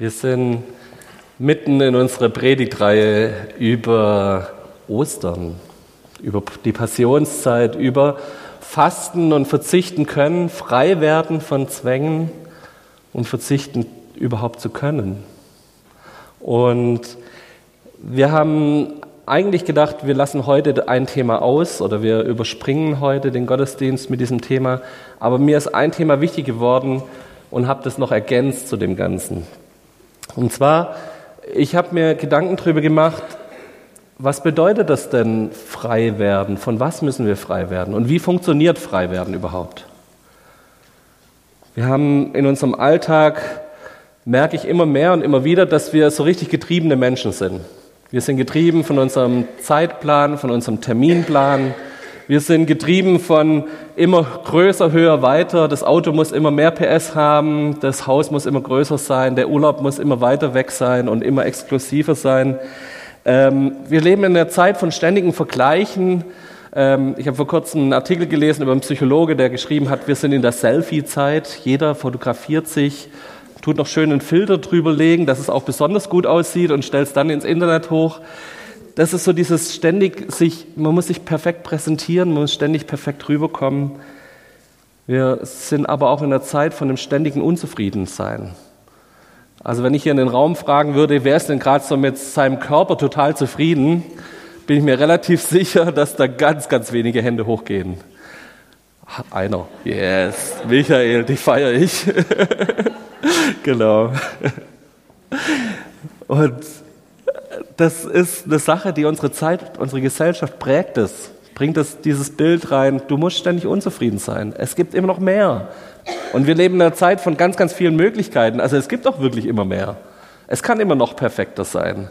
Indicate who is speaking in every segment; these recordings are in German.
Speaker 1: Wir sind mitten in unserer Predigtreihe über Ostern, über die Passionszeit, über Fasten und Verzichten können, frei werden von Zwängen und verzichten überhaupt zu können. Und wir haben eigentlich gedacht, wir lassen heute ein Thema aus oder wir überspringen heute den Gottesdienst mit diesem Thema. Aber mir ist ein Thema wichtig geworden und habe das noch ergänzt zu dem Ganzen. Und zwar, ich habe mir Gedanken darüber gemacht, was bedeutet das denn frei werden? Von was müssen wir frei werden? Und wie funktioniert frei werden überhaupt? Wir haben in unserem Alltag, merke ich immer mehr und immer wieder, dass wir so richtig getriebene Menschen sind. Wir sind getrieben von unserem Zeitplan, von unserem Terminplan. Wir sind getrieben von immer größer, höher, weiter. Das Auto muss immer mehr PS haben, das Haus muss immer größer sein, der Urlaub muss immer weiter weg sein und immer exklusiver sein. Ähm, wir leben in einer Zeit von ständigen Vergleichen. Ähm, ich habe vor kurzem einen Artikel gelesen über einen Psychologe, der geschrieben hat, wir sind in der Selfie-Zeit. Jeder fotografiert sich tut noch schön einen Filter drüber legen, dass es auch besonders gut aussieht und stellt es dann ins Internet hoch. Das ist so dieses ständig sich, man muss sich perfekt präsentieren, man muss ständig perfekt rüberkommen. Wir sind aber auch in der Zeit von dem ständigen Unzufriedensein. Also wenn ich hier in den Raum fragen würde, wer ist denn gerade so mit seinem Körper total zufrieden, bin ich mir relativ sicher, dass da ganz, ganz wenige Hände hochgehen. Einer. Yes. Michael, dich feiere ich. genau. Und das ist eine Sache, die unsere Zeit, unsere Gesellschaft prägt es. Bringt es dieses Bild rein, du musst ständig unzufrieden sein. Es gibt immer noch mehr. Und wir leben in einer Zeit von ganz, ganz vielen Möglichkeiten. Also es gibt auch wirklich immer mehr. Es kann immer noch perfekter sein.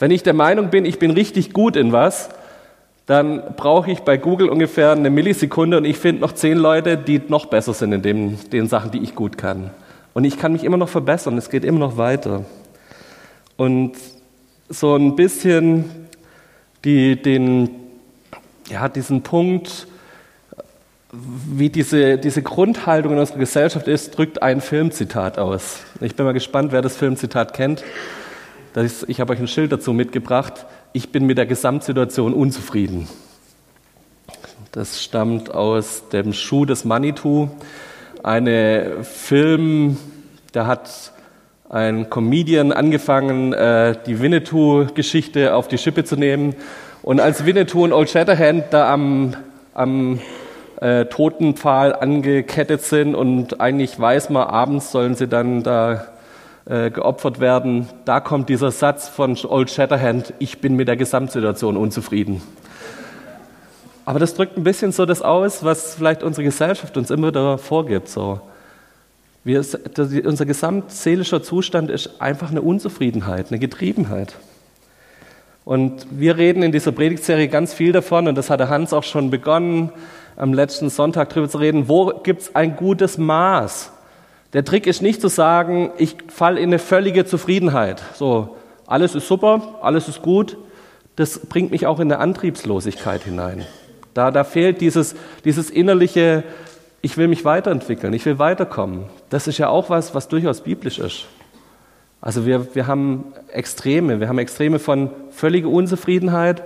Speaker 1: Wenn ich der Meinung bin, ich bin richtig gut in was, dann brauche ich bei Google ungefähr eine Millisekunde und ich finde noch zehn Leute, die noch besser sind in dem, den Sachen, die ich gut kann. Und ich kann mich immer noch verbessern, es geht immer noch weiter. Und so ein bisschen die, den, ja, diesen Punkt, wie diese, diese Grundhaltung in unserer Gesellschaft ist, drückt ein Filmzitat aus. Ich bin mal gespannt, wer das Filmzitat kennt. Ist, ich habe euch ein Schild dazu mitgebracht. Ich bin mit der Gesamtsituation unzufrieden. Das stammt aus dem Schuh des Manitou eine Film, da hat ein Comedian angefangen, äh, die Winnetou-Geschichte auf die Schippe zu nehmen. Und als Winnetou und Old Shatterhand da am, am äh, Totenpfahl angekettet sind und eigentlich weiß man, abends sollen sie dann da äh, geopfert werden, da kommt dieser Satz von Old Shatterhand, ich bin mit der Gesamtsituation unzufrieden. Aber das drückt ein bisschen so das aus, was vielleicht unsere Gesellschaft uns immer wieder vorgibt. So. Wir, unser gesamtseelischer Zustand ist einfach eine Unzufriedenheit, eine Getriebenheit. Und wir reden in dieser Predigtserie ganz viel davon, und das hatte Hans auch schon begonnen, am letzten Sonntag darüber zu reden, wo gibt es ein gutes Maß? Der Trick ist nicht zu sagen, ich falle in eine völlige Zufriedenheit. So, alles ist super, alles ist gut. Das bringt mich auch in eine Antriebslosigkeit hinein. Da, da fehlt dieses, dieses innerliche, ich will mich weiterentwickeln, ich will weiterkommen. Das ist ja auch was, was durchaus biblisch ist. Also wir, wir haben Extreme, wir haben Extreme von völliger Unzufriedenheit,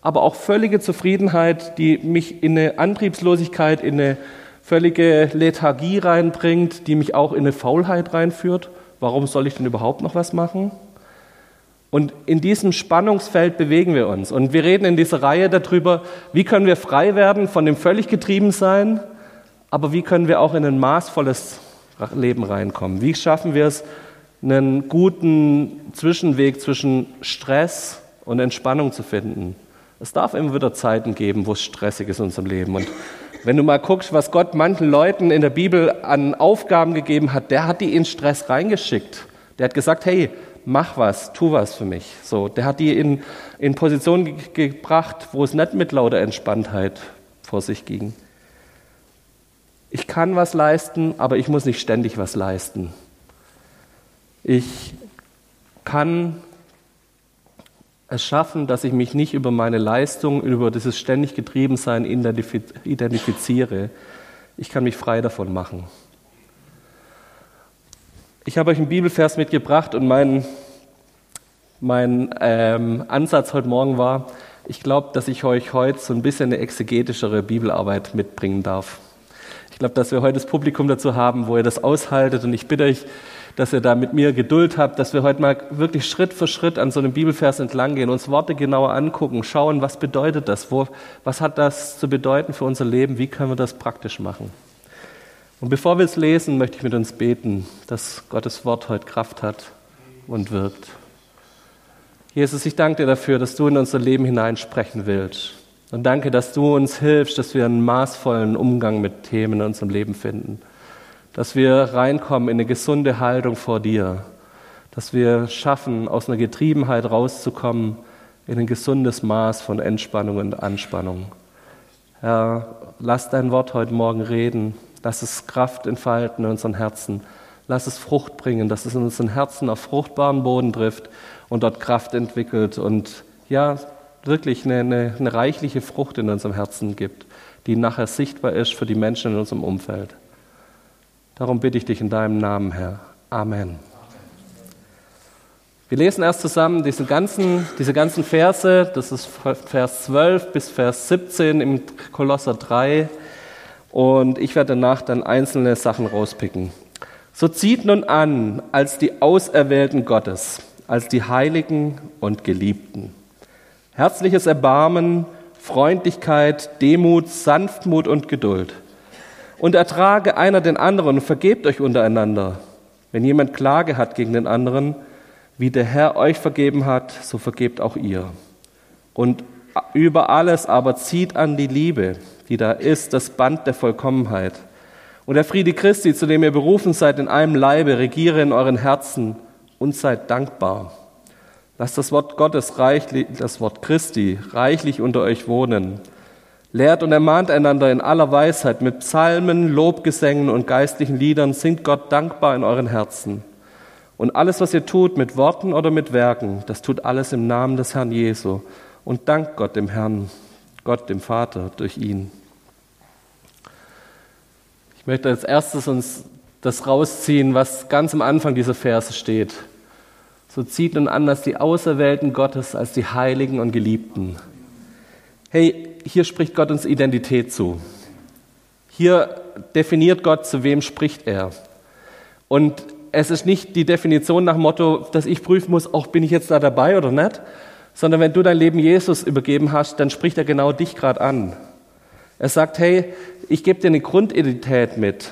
Speaker 1: aber auch völlige Zufriedenheit, die mich in eine Antriebslosigkeit, in eine völlige Lethargie reinbringt, die mich auch in eine Faulheit reinführt. Warum soll ich denn überhaupt noch was machen? Und in diesem Spannungsfeld bewegen wir uns. Und wir reden in dieser Reihe darüber, wie können wir frei werden von dem völlig getrieben sein, aber wie können wir auch in ein maßvolles Leben reinkommen? Wie schaffen wir es, einen guten Zwischenweg zwischen Stress und Entspannung zu finden? Es darf immer wieder Zeiten geben, wo es stressig ist in unserem Leben. Und wenn du mal guckst, was Gott manchen Leuten in der Bibel an Aufgaben gegeben hat, der hat die in Stress reingeschickt. Der hat gesagt, hey, mach was, tu was für mich. So, der hat die in, in Position ge gebracht, wo es nicht mit lauter Entspanntheit vor sich ging. Ich kann was leisten, aber ich muss nicht ständig was leisten. Ich kann es schaffen, dass ich mich nicht über meine Leistung, über dieses ständig Getriebensein identifiziere. Ich kann mich frei davon machen. Ich habe euch einen Bibelvers mitgebracht und mein, mein ähm, Ansatz heute Morgen war, ich glaube, dass ich euch heute so ein bisschen eine exegetischere Bibelarbeit mitbringen darf. Glaube, dass wir heute das Publikum dazu haben, wo ihr das aushaltet und ich bitte euch, dass ihr da mit mir Geduld habt, dass wir heute mal wirklich Schritt für Schritt an so einem Bibelvers entlang gehen, uns Worte genauer angucken, schauen, was bedeutet das, wo, was hat das zu bedeuten für unser Leben, wie können wir das praktisch machen. Und bevor wir es lesen, möchte ich mit uns beten, dass Gottes Wort heute Kraft hat und wirkt. Jesus, ich danke dir dafür, dass du in unser Leben hineinsprechen willst. Und danke, dass du uns hilfst, dass wir einen maßvollen Umgang mit Themen in unserem Leben finden. Dass wir reinkommen in eine gesunde Haltung vor dir. Dass wir schaffen, aus einer Getriebenheit rauszukommen in ein gesundes Maß von Entspannung und Anspannung. Herr, lass dein Wort heute Morgen reden Lass es Kraft entfalten in unseren Herzen. Lass es Frucht bringen, dass es in unseren Herzen auf fruchtbaren Boden trifft und dort Kraft entwickelt und ja, wirklich eine, eine, eine reichliche Frucht in unserem Herzen gibt, die nachher sichtbar ist für die Menschen in unserem Umfeld. Darum bitte ich dich in deinem Namen, Herr. Amen. Wir lesen erst zusammen diese ganzen, diese ganzen Verse, das ist Vers 12 bis Vers 17 im Kolosser 3. Und ich werde danach dann einzelne Sachen rauspicken. So zieht nun an als die Auserwählten Gottes, als die Heiligen und Geliebten. Herzliches Erbarmen, Freundlichkeit, Demut, Sanftmut und Geduld. Und ertrage einer den anderen und vergebt euch untereinander. Wenn jemand Klage hat gegen den anderen, wie der Herr euch vergeben hat, so vergebt auch ihr. Und über alles aber zieht an die Liebe, die da ist, das Band der Vollkommenheit. Und der Friede Christi, zu dem ihr berufen seid in einem Leibe, regiere in euren Herzen und seid dankbar. Lasst das Wort Gottes reichlich, das Wort Christi reichlich unter euch wohnen. Lehrt und ermahnt einander in aller Weisheit mit Psalmen, Lobgesängen und geistlichen Liedern, singt Gott dankbar in euren Herzen. Und alles, was ihr tut, mit Worten oder mit Werken, das tut alles im Namen des Herrn Jesu. Und dankt Gott dem Herrn, Gott dem Vater durch ihn. Ich möchte als erstes uns das rausziehen, was ganz am Anfang dieser Verse steht. So zieht nun an, dass die Auserwählten Gottes als die Heiligen und Geliebten. Hey, hier spricht Gott uns Identität zu. Hier definiert Gott, zu wem spricht er. Und es ist nicht die Definition nach Motto, dass ich prüfen muss, auch bin ich jetzt da dabei oder nicht, sondern wenn du dein Leben Jesus übergeben hast, dann spricht er genau dich gerade an. Er sagt, hey, ich gebe dir eine Grundidentität mit.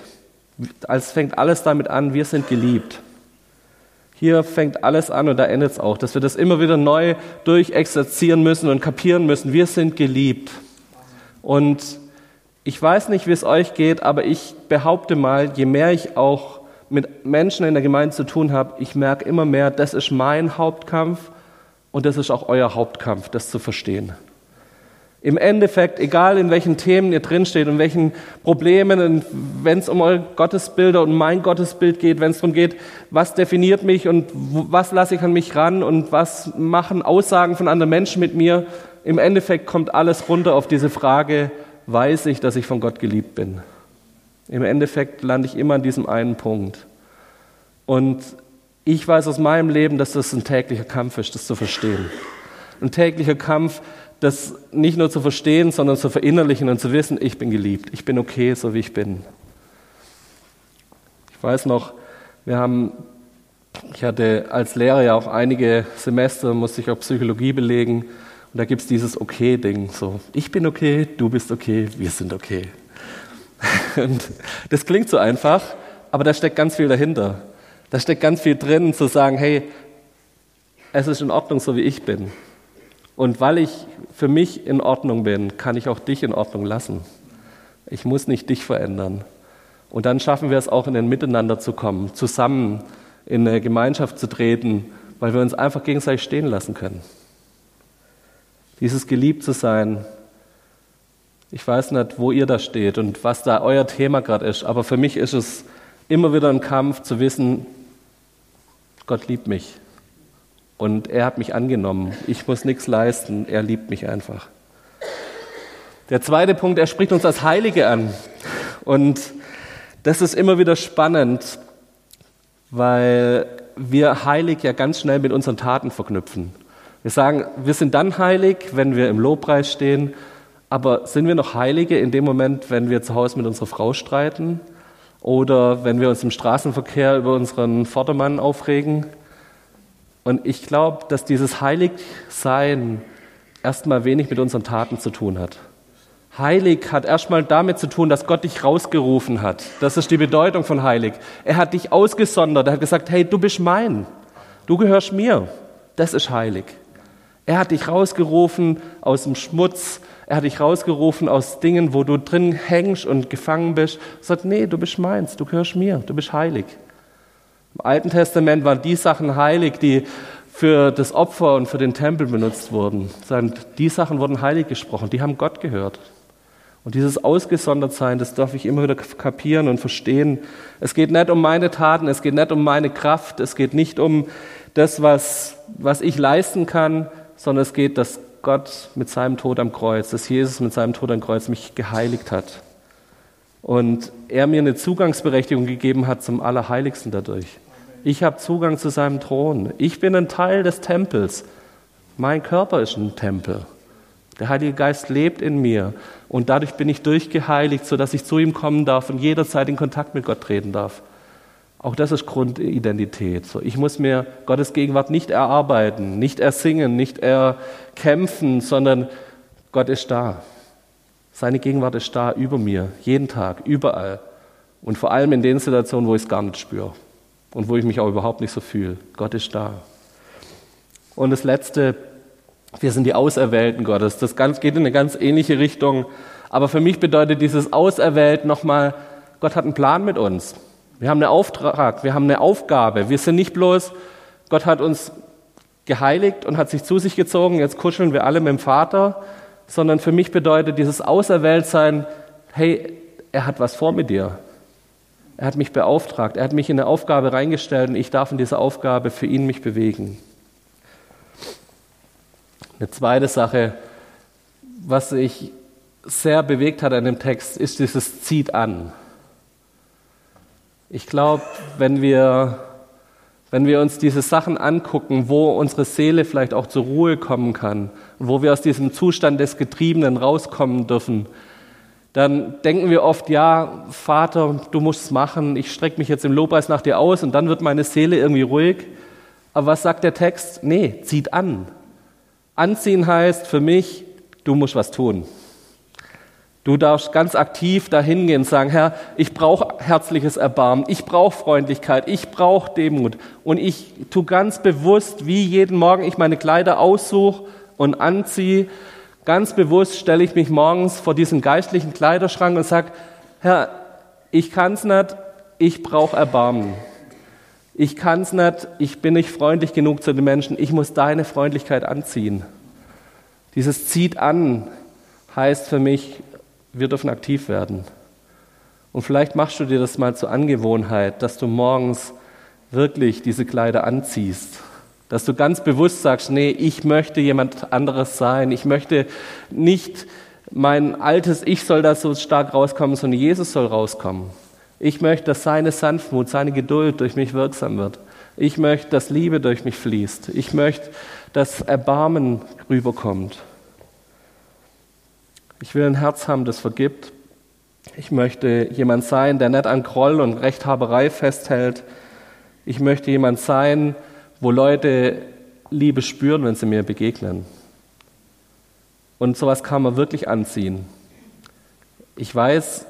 Speaker 1: Als fängt alles damit an, wir sind geliebt. Hier fängt alles an und da endet es auch, dass wir das immer wieder neu durchexerzieren müssen und kapieren müssen. Wir sind geliebt. Und ich weiß nicht, wie es euch geht, aber ich behaupte mal, je mehr ich auch mit Menschen in der Gemeinde zu tun habe, ich merke immer mehr, das ist mein Hauptkampf und das ist auch euer Hauptkampf, das zu verstehen. Im Endeffekt, egal in welchen Themen ihr drinsteht und welchen Problemen, wenn es um eure Gottesbilder und mein Gottesbild geht, wenn es darum geht, was definiert mich und was lasse ich an mich ran und was machen Aussagen von anderen Menschen mit mir, im Endeffekt kommt alles runter auf diese Frage, weiß ich, dass ich von Gott geliebt bin? Im Endeffekt lande ich immer an diesem einen Punkt. Und ich weiß aus meinem Leben, dass das ein täglicher Kampf ist, das zu verstehen. Ein täglicher Kampf, das nicht nur zu verstehen, sondern zu verinnerlichen und zu wissen, ich bin geliebt, ich bin okay, so wie ich bin. Ich weiß noch, wir haben, ich hatte als Lehrer ja auch einige Semester, musste ich auch Psychologie belegen und da gibt es dieses Okay-Ding, so, ich bin okay, du bist okay, wir sind okay. Und das klingt so einfach, aber da steckt ganz viel dahinter. Da steckt ganz viel drin, zu sagen, hey, es ist in Ordnung, so wie ich bin. Und weil ich für mich in Ordnung bin, kann ich auch dich in Ordnung lassen. Ich muss nicht dich verändern. Und dann schaffen wir es auch, in ein Miteinander zu kommen, zusammen in eine Gemeinschaft zu treten, weil wir uns einfach gegenseitig stehen lassen können. Dieses geliebt zu sein, ich weiß nicht, wo ihr da steht und was da euer Thema gerade ist, aber für mich ist es immer wieder ein Kampf zu wissen, Gott liebt mich. Und er hat mich angenommen. Ich muss nichts leisten. Er liebt mich einfach. Der zweite Punkt, er spricht uns als Heilige an. Und das ist immer wieder spannend. weil wir heilig ja ganz schnell mit unseren Taten verknüpfen. Wir sagen, wir sind dann heilig, wenn wir im Lobpreis stehen, aber sind wir noch Heilige in dem Moment, wenn wir zu Hause mit unserer Frau streiten oder wenn wir uns im Straßenverkehr über unseren Vordermann aufregen? Und ich glaube, dass dieses Heiligsein erstmal wenig mit unseren Taten zu tun hat. Heilig hat erstmal damit zu tun, dass Gott dich rausgerufen hat. Das ist die Bedeutung von heilig. Er hat dich ausgesondert. Er hat gesagt, hey, du bist mein. Du gehörst mir. Das ist heilig. Er hat dich rausgerufen aus dem Schmutz. Er hat dich rausgerufen aus Dingen, wo du drin hängst und gefangen bist. Er sagt, nee, du bist meins. Du gehörst mir. Du bist heilig. Im Alten Testament waren die Sachen heilig, die für das Opfer und für den Tempel benutzt wurden. Die Sachen wurden heilig gesprochen, die haben Gott gehört. Und dieses Ausgesondertsein, das darf ich immer wieder kapieren und verstehen. Es geht nicht um meine Taten, es geht nicht um meine Kraft, es geht nicht um das, was, was ich leisten kann, sondern es geht, dass Gott mit seinem Tod am Kreuz, dass Jesus mit seinem Tod am Kreuz mich geheiligt hat. Und er mir eine Zugangsberechtigung gegeben hat zum Allerheiligsten dadurch. Ich habe Zugang zu seinem Thron. Ich bin ein Teil des Tempels. Mein Körper ist ein Tempel. Der Heilige Geist lebt in mir und dadurch bin ich durchgeheiligt, sodass ich zu ihm kommen darf und jederzeit in Kontakt mit Gott treten darf. Auch das ist Grundidentität. So, ich muss mir Gottes Gegenwart nicht erarbeiten, nicht ersingen, nicht erkämpfen, sondern Gott ist da. Seine Gegenwart ist da über mir, jeden Tag, überall. Und vor allem in den Situationen, wo ich es gar nicht spüre und wo ich mich auch überhaupt nicht so fühle. Gott ist da. Und das Letzte, wir sind die Auserwählten Gottes. Das geht in eine ganz ähnliche Richtung. Aber für mich bedeutet dieses Auserwählt nochmal, Gott hat einen Plan mit uns. Wir haben einen Auftrag, wir haben eine Aufgabe. Wir sind nicht bloß, Gott hat uns geheiligt und hat sich zu sich gezogen, jetzt kuscheln wir alle mit dem Vater, sondern für mich bedeutet dieses Auserwähltsein, hey, er hat was vor mit dir. Er hat mich beauftragt, er hat mich in eine Aufgabe reingestellt und ich darf in dieser Aufgabe für ihn mich bewegen. Eine zweite Sache, was sich sehr bewegt hat an dem Text, ist dieses zieht an. Ich glaube, wenn wir, wenn wir uns diese Sachen angucken, wo unsere Seele vielleicht auch zur Ruhe kommen kann, wo wir aus diesem Zustand des Getriebenen rauskommen dürfen, dann denken wir oft, ja, Vater, du musst es machen, ich strecke mich jetzt im Lobpreis nach dir aus und dann wird meine Seele irgendwie ruhig. Aber was sagt der Text? Nee, zieht an. Anziehen heißt für mich, du musst was tun. Du darfst ganz aktiv dahin gehen und sagen, Herr, ich brauche herzliches Erbarmen, ich brauche Freundlichkeit, ich brauche Demut. Und ich tue ganz bewusst, wie jeden Morgen ich meine Kleider aussuche und anziehe, Ganz bewusst stelle ich mich morgens vor diesen geistlichen Kleiderschrank und sage, Herr, ich kann es nicht, ich brauche Erbarmen. Ich kann es nicht, ich bin nicht freundlich genug zu den Menschen, ich muss deine Freundlichkeit anziehen. Dieses zieht an heißt für mich, wir dürfen aktiv werden. Und vielleicht machst du dir das mal zur Angewohnheit, dass du morgens wirklich diese Kleider anziehst dass du ganz bewusst sagst, nee, ich möchte jemand anderes sein. Ich möchte nicht mein altes Ich soll da so stark rauskommen, sondern Jesus soll rauskommen. Ich möchte, dass seine Sanftmut, seine Geduld durch mich wirksam wird. Ich möchte, dass Liebe durch mich fließt. Ich möchte, dass Erbarmen rüberkommt. Ich will ein Herz haben, das vergibt. Ich möchte jemand sein, der nicht an Groll und Rechthaberei festhält. Ich möchte jemand sein, wo Leute Liebe spüren, wenn sie mir begegnen. Und sowas kann man wirklich anziehen. Ich weiß,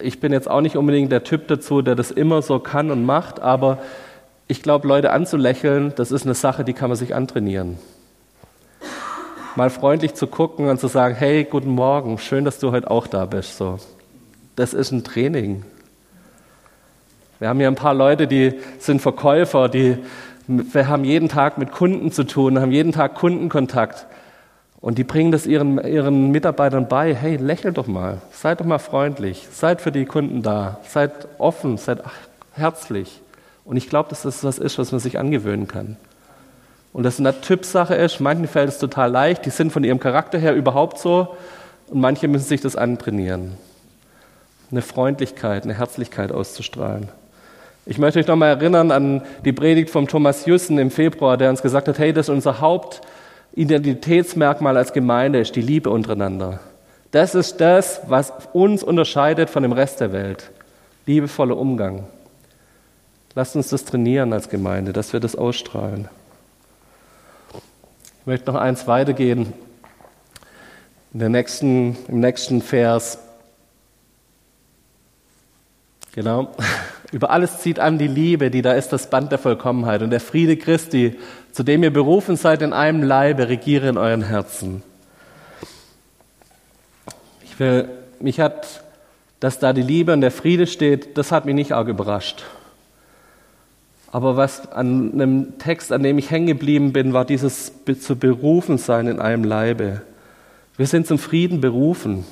Speaker 1: ich bin jetzt auch nicht unbedingt der Typ dazu, der das immer so kann und macht, aber ich glaube, Leute anzulächeln, das ist eine Sache, die kann man sich antrainieren. Mal freundlich zu gucken und zu sagen, hey, guten Morgen, schön, dass du heute auch da bist. So. Das ist ein Training. Wir haben hier ein paar Leute, die sind Verkäufer, die wir haben jeden Tag mit Kunden zu tun, haben jeden Tag Kundenkontakt. Und die bringen das ihren, ihren Mitarbeitern bei. Hey, lächelt doch mal. Seid doch mal freundlich. Seid für die Kunden da. Seid offen. Seid herzlich. Und ich glaube, dass das was ist, was man sich angewöhnen kann. Und das eine Typsache ist. Manchen fällt es total leicht. Die sind von ihrem Charakter her überhaupt so. Und manche müssen sich das antrainieren. Eine Freundlichkeit, eine Herzlichkeit auszustrahlen. Ich möchte euch nochmal erinnern an die Predigt von Thomas Jussen im Februar, der uns gesagt hat, hey, das ist unser Hauptidentitätsmerkmal als Gemeinde, ist die Liebe untereinander. Das ist das, was uns unterscheidet von dem Rest der Welt. Liebevoller Umgang. Lasst uns das trainieren als Gemeinde, dass wir das ausstrahlen. Ich möchte noch eins weitergehen. In der nächsten, Im nächsten Vers. Genau. Über alles zieht an die Liebe, die da ist, das Band der Vollkommenheit. Und der Friede Christi, zu dem ihr berufen seid in einem Leibe, regiere in euren Herzen. Ich will, mich hat, dass da die Liebe und der Friede steht, das hat mich nicht arg überrascht. Aber was an einem Text, an dem ich hängen geblieben bin, war dieses zu berufen sein in einem Leibe. Wir sind zum Frieden berufen.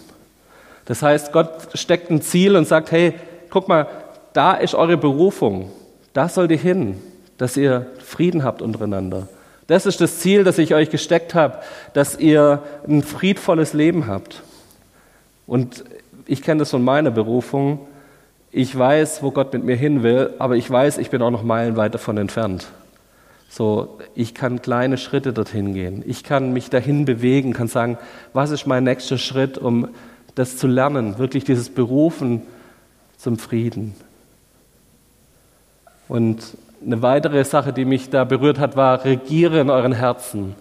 Speaker 1: Das heißt, Gott steckt ein Ziel und sagt, hey, guck mal, da ist eure Berufung. Da sollt ihr hin, dass ihr Frieden habt untereinander. Das ist das Ziel, das ich euch gesteckt habe, dass ihr ein friedvolles Leben habt. Und ich kenne das von meiner Berufung. Ich weiß, wo Gott mit mir hin will, aber ich weiß, ich bin auch noch meilenweit davon entfernt. So, ich kann kleine Schritte dorthin gehen. Ich kann mich dahin bewegen, kann sagen, was ist mein nächster Schritt, um das zu lernen, wirklich dieses Berufen zum Frieden. Und eine weitere Sache, die mich da berührt hat, war, regiere in euren Herzen.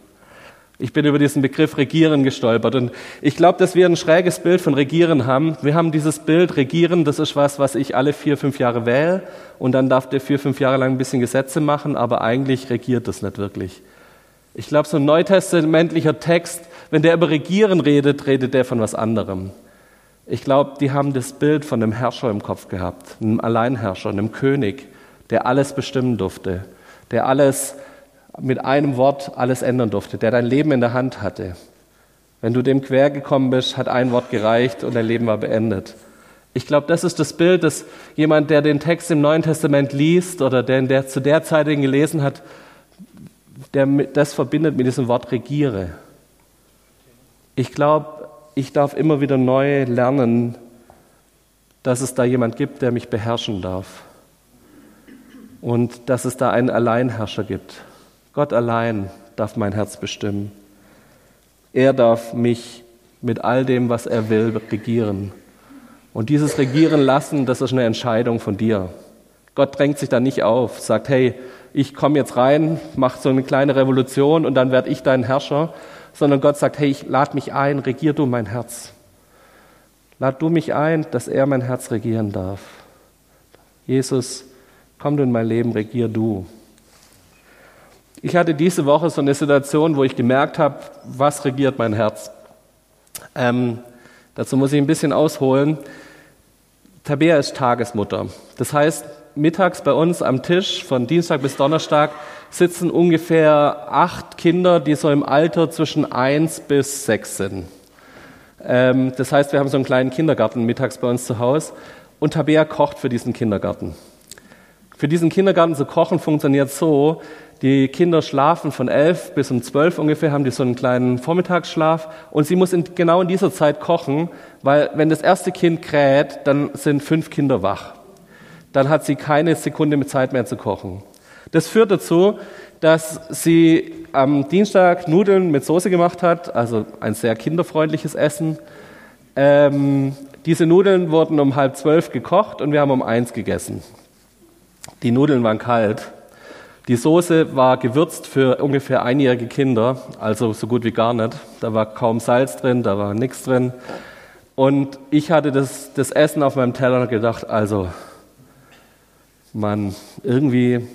Speaker 1: Ich bin über diesen Begriff Regieren gestolpert und ich glaube, dass wir ein schräges Bild von Regieren haben. Wir haben dieses Bild Regieren, das ist was, was ich alle vier, fünf Jahre wähle und dann darf der vier, fünf Jahre lang ein bisschen Gesetze machen, aber eigentlich regiert das nicht wirklich. Ich glaube, so ein neutestamentlicher Text, wenn der über Regieren redet, redet der von was anderem. Ich glaube, die haben das Bild von einem Herrscher im Kopf gehabt, einem Alleinherrscher, einem König, der alles bestimmen durfte, der alles mit einem Wort alles ändern durfte, der dein Leben in der Hand hatte. Wenn du dem quer gekommen bist, hat ein Wort gereicht und dein Leben war beendet. Ich glaube, das ist das Bild, dass jemand, der den Text im Neuen Testament liest oder der, der zu der Zeit den gelesen hat, der das verbindet mit diesem Wort regiere. Ich glaube, ich darf immer wieder neu lernen, dass es da jemand gibt, der mich beherrschen darf. Und dass es da einen Alleinherrscher gibt. Gott allein darf mein Herz bestimmen. Er darf mich mit all dem, was er will, regieren. Und dieses Regieren lassen, das ist eine Entscheidung von dir. Gott drängt sich da nicht auf, sagt, hey, ich komme jetzt rein, mach so eine kleine Revolution und dann werde ich dein Herrscher, sondern Gott sagt, hey, ich lade mich ein, regier du mein Herz. Lad du mich ein, dass er mein Herz regieren darf. Jesus, komm du in mein Leben, regier du. Ich hatte diese Woche so eine Situation, wo ich gemerkt habe, was regiert mein Herz. Ähm, dazu muss ich ein bisschen ausholen. Tabea ist Tagesmutter. Das heißt, mittags bei uns am Tisch von Dienstag bis Donnerstag sitzen ungefähr acht Kinder, die so im Alter zwischen eins bis sechs sind. Ähm, das heißt, wir haben so einen kleinen Kindergarten mittags bei uns zu Hause und Tabea kocht für diesen Kindergarten. Für diesen Kindergarten zu kochen funktioniert so, die Kinder schlafen von elf bis um zwölf ungefähr, haben die so einen kleinen Vormittagsschlaf und sie muss in, genau in dieser Zeit kochen, weil wenn das erste Kind kräht, dann sind fünf Kinder wach. Dann hat sie keine Sekunde mit Zeit mehr zu kochen. Das führt dazu, dass sie am Dienstag Nudeln mit Soße gemacht hat, also ein sehr kinderfreundliches Essen. Ähm, diese Nudeln wurden um halb zwölf gekocht und wir haben um eins gegessen. Die Nudeln waren kalt die Soße war gewürzt für ungefähr einjährige Kinder, also so gut wie gar nicht. Da war kaum Salz drin, da war nichts drin. Und ich hatte das, das Essen auf meinem Teller und gedacht, also, Mann, irgendwie,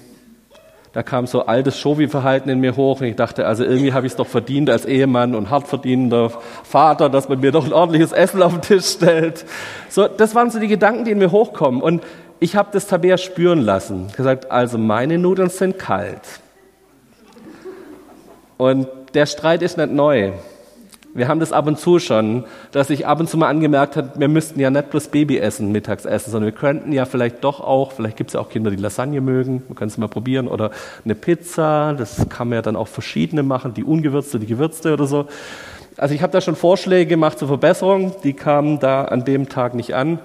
Speaker 1: da kam so altes Shovi-Verhalten in mir hoch und ich dachte, also irgendwie habe ich es doch verdient als Ehemann und hart verdienender Vater, dass man mir doch ein ordentliches Essen auf den Tisch stellt. So, das waren so die Gedanken, die in mir hochkommen. Und ich habe das Tabea spüren lassen. Gesagt, also meine Nudeln sind kalt. Und der Streit ist nicht neu. Wir haben das ab und zu schon, dass ich ab und zu mal angemerkt habe, wir müssten ja nicht bloß Babyessen mittags essen, sondern wir könnten ja vielleicht doch auch, vielleicht gibt es ja auch Kinder, die Lasagne mögen, wir können es mal probieren, oder eine Pizza, das kann man ja dann auch verschiedene machen, die ungewürzte, die gewürzte oder so. Also ich habe da schon Vorschläge gemacht zur Verbesserung, die kamen da an dem Tag nicht an.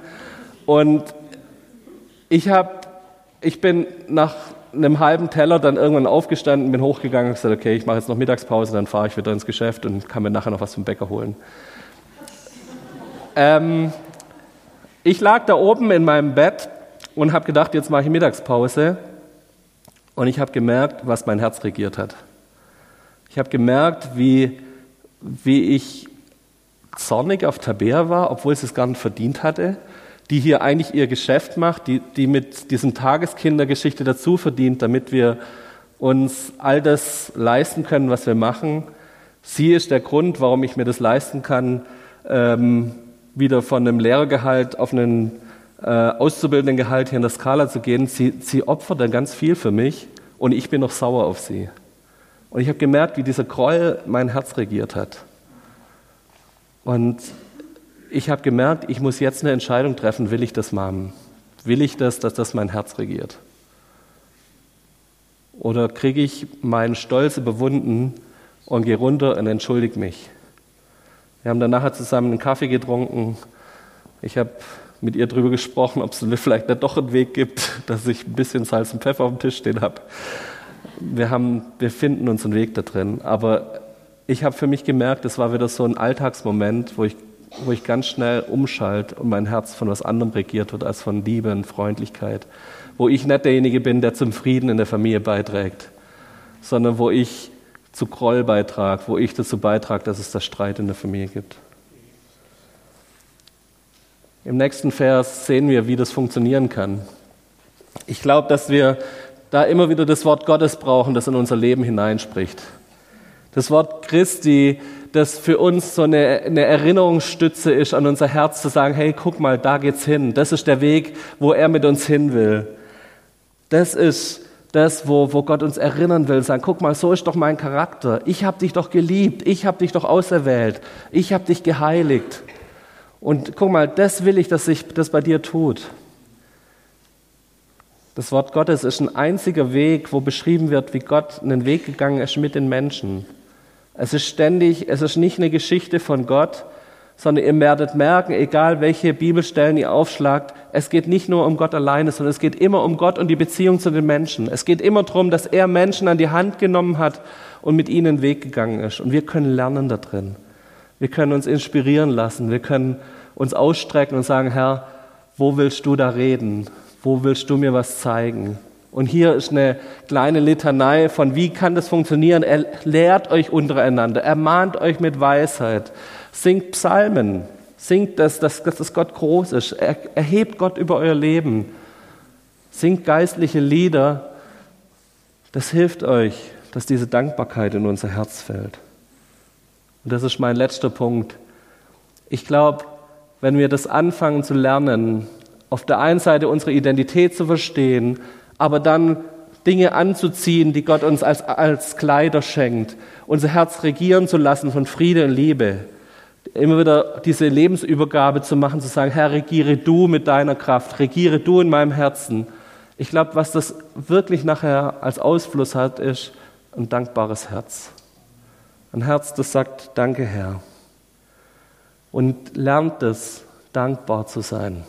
Speaker 1: Und ich habe ich bin nach einem halben Teller dann irgendwann aufgestanden, bin hochgegangen und gesagt, okay, ich mache jetzt noch Mittagspause, dann fahre ich wieder ins Geschäft und kann mir nachher noch was vom Bäcker holen. Ähm, ich lag da oben in meinem Bett und habe gedacht, jetzt mache ich Mittagspause. Und ich habe gemerkt, was mein Herz regiert hat. Ich habe gemerkt, wie, wie ich zornig auf Tabea war, obwohl sie es gar nicht verdient hatte, die hier eigentlich ihr Geschäft macht, die, die mit diesem Tageskindergeschichte dazu verdient, damit wir uns all das leisten können, was wir machen. Sie ist der Grund, warum ich mir das leisten kann, ähm, wieder von einem Lehrergehalt auf einen äh, Auszubildendengehalt hier in der Skala zu gehen. Sie, sie opfert dann ganz viel für mich und ich bin noch sauer auf sie. Und ich habe gemerkt, wie dieser Groll mein Herz regiert hat. Und ich habe gemerkt, ich muss jetzt eine Entscheidung treffen, will ich das machen? Will ich das, dass das mein Herz regiert? Oder kriege ich meinen Stolz überwunden und gehe runter und entschuldige mich? Wir haben dann nachher zusammen einen Kaffee getrunken. Ich habe mit ihr darüber gesprochen, ob es vielleicht nicht doch einen Weg gibt, dass ich ein bisschen Salz und Pfeffer auf dem Tisch stehen habe. Wir, haben, wir finden uns einen Weg da drin. Aber ich habe für mich gemerkt, es war wieder so ein Alltagsmoment, wo ich, wo ich ganz schnell umschalte und mein Herz von was anderem regiert wird als von Liebe und Freundlichkeit. Wo ich nicht derjenige bin, der zum Frieden in der Familie beiträgt, sondern wo ich zu Groll beitrage, wo ich dazu beitrage, dass es da Streit in der Familie gibt. Im nächsten Vers sehen wir, wie das funktionieren kann. Ich glaube, dass wir da immer wieder das Wort Gottes brauchen, das in unser Leben hineinspricht. Das Wort Christi, das für uns so eine, eine Erinnerungsstütze ist an unser Herz, zu sagen, hey, guck mal, da geht's hin. Das ist der Weg, wo er mit uns hin will. Das ist das, wo, wo Gott uns erinnern will, sagen, guck mal, so ist doch mein Charakter. Ich habe dich doch geliebt, ich habe dich doch auserwählt, ich habe dich geheiligt. Und guck mal, das will ich, dass sich das bei dir tut. Das Wort Gottes ist ein einziger Weg, wo beschrieben wird, wie Gott einen Weg gegangen ist mit den Menschen. Es ist ständig, es ist nicht eine Geschichte von Gott, sondern ihr werdet merken, egal welche Bibelstellen ihr aufschlagt, es geht nicht nur um Gott alleine, sondern es geht immer um Gott und die Beziehung zu den Menschen. Es geht immer darum, dass er Menschen an die Hand genommen hat und mit ihnen einen Weg gegangen ist. Und wir können lernen da drin. Wir können uns inspirieren lassen. Wir können uns ausstrecken und sagen, Herr, wo willst du da reden? Wo willst du mir was zeigen? Und hier ist eine kleine Litanei von, wie kann das funktionieren? Er lehrt euch untereinander, ermahnt euch mit Weisheit, singt Psalmen, singt das, dass, dass Gott groß ist, er, erhebt Gott über euer Leben, singt geistliche Lieder. Das hilft euch, dass diese Dankbarkeit in unser Herz fällt. Und das ist mein letzter Punkt. Ich glaube, wenn wir das anfangen zu lernen, auf der einen Seite unsere Identität zu verstehen, aber dann Dinge anzuziehen, die Gott uns als, als Kleider schenkt, unser Herz regieren zu lassen von Friede und Liebe, immer wieder diese Lebensübergabe zu machen, zu sagen, Herr, regiere du mit deiner Kraft, regiere du in meinem Herzen. Ich glaube, was das wirklich nachher als Ausfluss hat, ist ein dankbares Herz. Ein Herz, das sagt, danke Herr und lernt es, dankbar zu sein.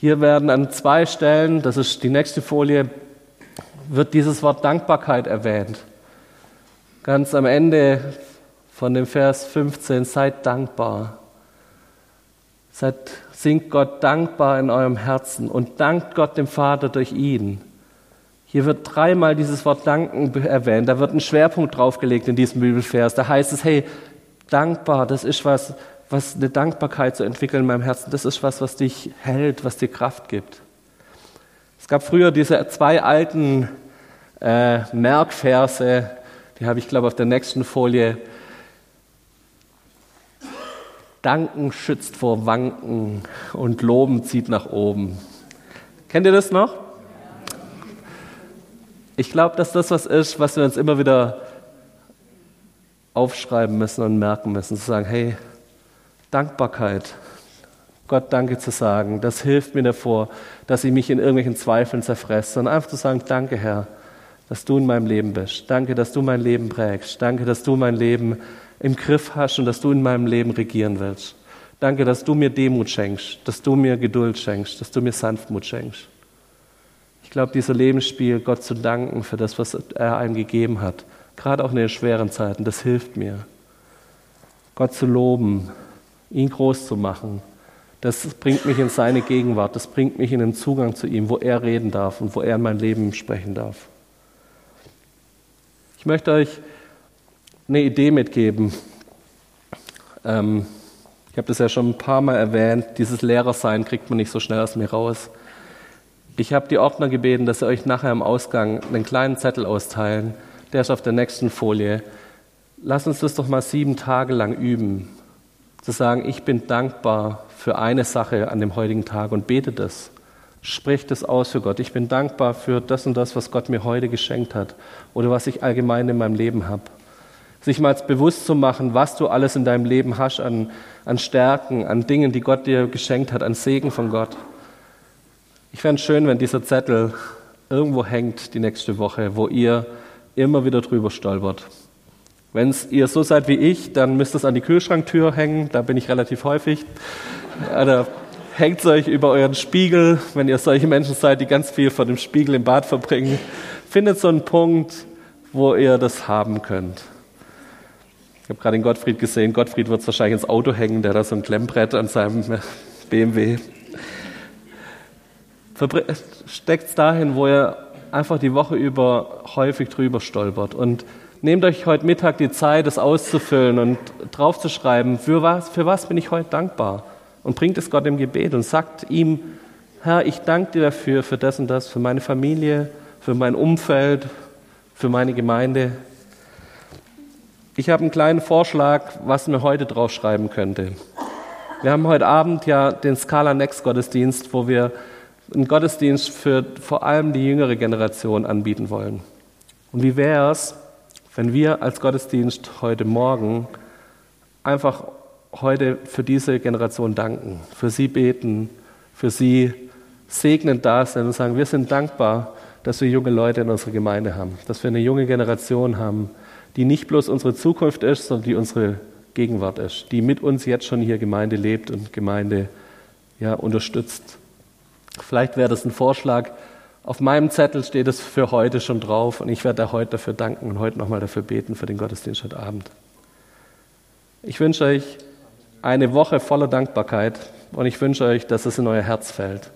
Speaker 1: Hier werden an zwei Stellen, das ist die nächste Folie, wird dieses Wort Dankbarkeit erwähnt. Ganz am Ende von dem Vers 15, seid dankbar. Seid, singt Gott dankbar in eurem Herzen und dankt Gott dem Vater durch ihn. Hier wird dreimal dieses Wort Danken erwähnt. Da wird ein Schwerpunkt draufgelegt in diesem Bibelvers. Da heißt es, hey, dankbar, das ist was, was eine Dankbarkeit zu entwickeln in meinem Herzen, das ist was, was dich hält, was dir Kraft gibt. Es gab früher diese zwei alten äh, Merkverse, die habe ich, glaube auf der nächsten Folie. Danken schützt vor Wanken und Loben zieht nach oben. Kennt ihr das noch? Ich glaube, dass das was ist, was wir uns immer wieder aufschreiben müssen und merken müssen, zu sagen, hey, Dankbarkeit, Gott Danke zu sagen, das hilft mir davor, dass ich mich in irgendwelchen Zweifeln zerfresse, sondern einfach zu sagen, danke Herr, dass du in meinem Leben bist. Danke, dass du mein Leben prägst. Danke, dass du mein Leben im Griff hast und dass du in meinem Leben regieren willst. Danke, dass du mir Demut schenkst, dass du mir Geduld schenkst, dass du mir Sanftmut schenkst. Ich glaube, dieser Lebensspiel, Gott zu danken für das, was er einem gegeben hat, gerade auch in den schweren Zeiten, das hilft mir. Gott zu loben, ihn groß zu machen, das bringt mich in seine Gegenwart, das bringt mich in den Zugang zu ihm, wo er reden darf und wo er in mein Leben sprechen darf. Ich möchte euch eine Idee mitgeben. Ähm, ich habe das ja schon ein paar Mal erwähnt, dieses Lehrersein kriegt man nicht so schnell aus mir raus. Ich habe die Ordner gebeten, dass sie euch nachher im Ausgang einen kleinen Zettel austeilen. Der ist auf der nächsten Folie. Lass uns das doch mal sieben Tage lang üben. Zu sagen, ich bin dankbar für eine Sache an dem heutigen Tag und bete das. Sprich das aus für Gott. Ich bin dankbar für das und das, was Gott mir heute geschenkt hat oder was ich allgemein in meinem Leben habe. Sich mal bewusst zu machen, was du alles in deinem Leben hast an, an Stärken, an Dingen, die Gott dir geschenkt hat, an Segen von Gott. Ich fände es schön, wenn dieser Zettel irgendwo hängt die nächste Woche, wo ihr immer wieder drüber stolpert. Wenn ihr so seid wie ich, dann müsst ihr es an die Kühlschranktür hängen, da bin ich relativ häufig. Oder hängt es euch über euren Spiegel, wenn ihr solche Menschen seid, die ganz viel vor dem Spiegel im Bad verbringen. Findet so einen Punkt, wo ihr das haben könnt. Ich habe gerade den Gottfried gesehen. Gottfried wird es wahrscheinlich ins Auto hängen, der da so ein Klemmbrett an seinem BMW. Steckt es dahin, wo ihr einfach die Woche über häufig drüber stolpert. Und nehmt euch heute Mittag die Zeit, das auszufüllen und draufzuschreiben, für was, für was bin ich heute dankbar und bringt es Gott im Gebet und sagt ihm, Herr, ich danke dir dafür, für das und das, für meine Familie, für mein Umfeld, für meine Gemeinde. Ich habe einen kleinen Vorschlag, was mir heute draufschreiben könnte. Wir haben heute Abend ja den Scala Next Gottesdienst, wo wir einen Gottesdienst für vor allem die jüngere Generation anbieten wollen. Und wie wäre es, wenn wir als Gottesdienst heute Morgen einfach heute für diese Generation danken, für sie beten, für sie segnend da sind und sagen, wir sind dankbar, dass wir junge Leute in unserer Gemeinde haben, dass wir eine junge Generation haben, die nicht bloß unsere Zukunft ist, sondern die unsere Gegenwart ist, die mit uns jetzt schon hier Gemeinde lebt und Gemeinde ja, unterstützt. Vielleicht wäre das ein Vorschlag. Auf meinem Zettel steht es für heute schon drauf und ich werde heute dafür danken und heute nochmal dafür beten für den Gottesdienst heute Abend. Ich wünsche euch eine Woche voller Dankbarkeit und ich wünsche euch, dass es in euer Herz fällt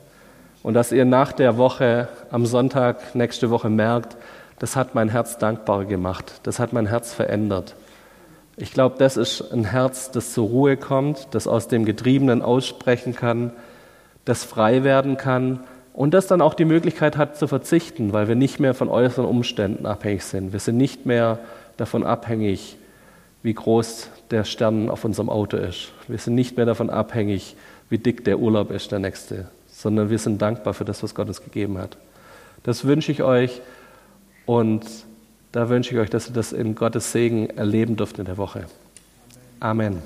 Speaker 1: und dass ihr nach der Woche am Sonntag nächste Woche merkt, das hat mein Herz dankbar gemacht, das hat mein Herz verändert. Ich glaube, das ist ein Herz, das zur Ruhe kommt, das aus dem Getriebenen aussprechen kann, das frei werden kann und das dann auch die Möglichkeit hat zu verzichten, weil wir nicht mehr von äußeren Umständen abhängig sind. Wir sind nicht mehr davon abhängig, wie groß der Stern auf unserem Auto ist. Wir sind nicht mehr davon abhängig, wie dick der Urlaub ist, der nächste, sondern wir sind dankbar für das, was Gott uns gegeben hat. Das wünsche ich euch und da wünsche ich euch, dass ihr das in Gottes Segen erleben dürft in der Woche. Amen.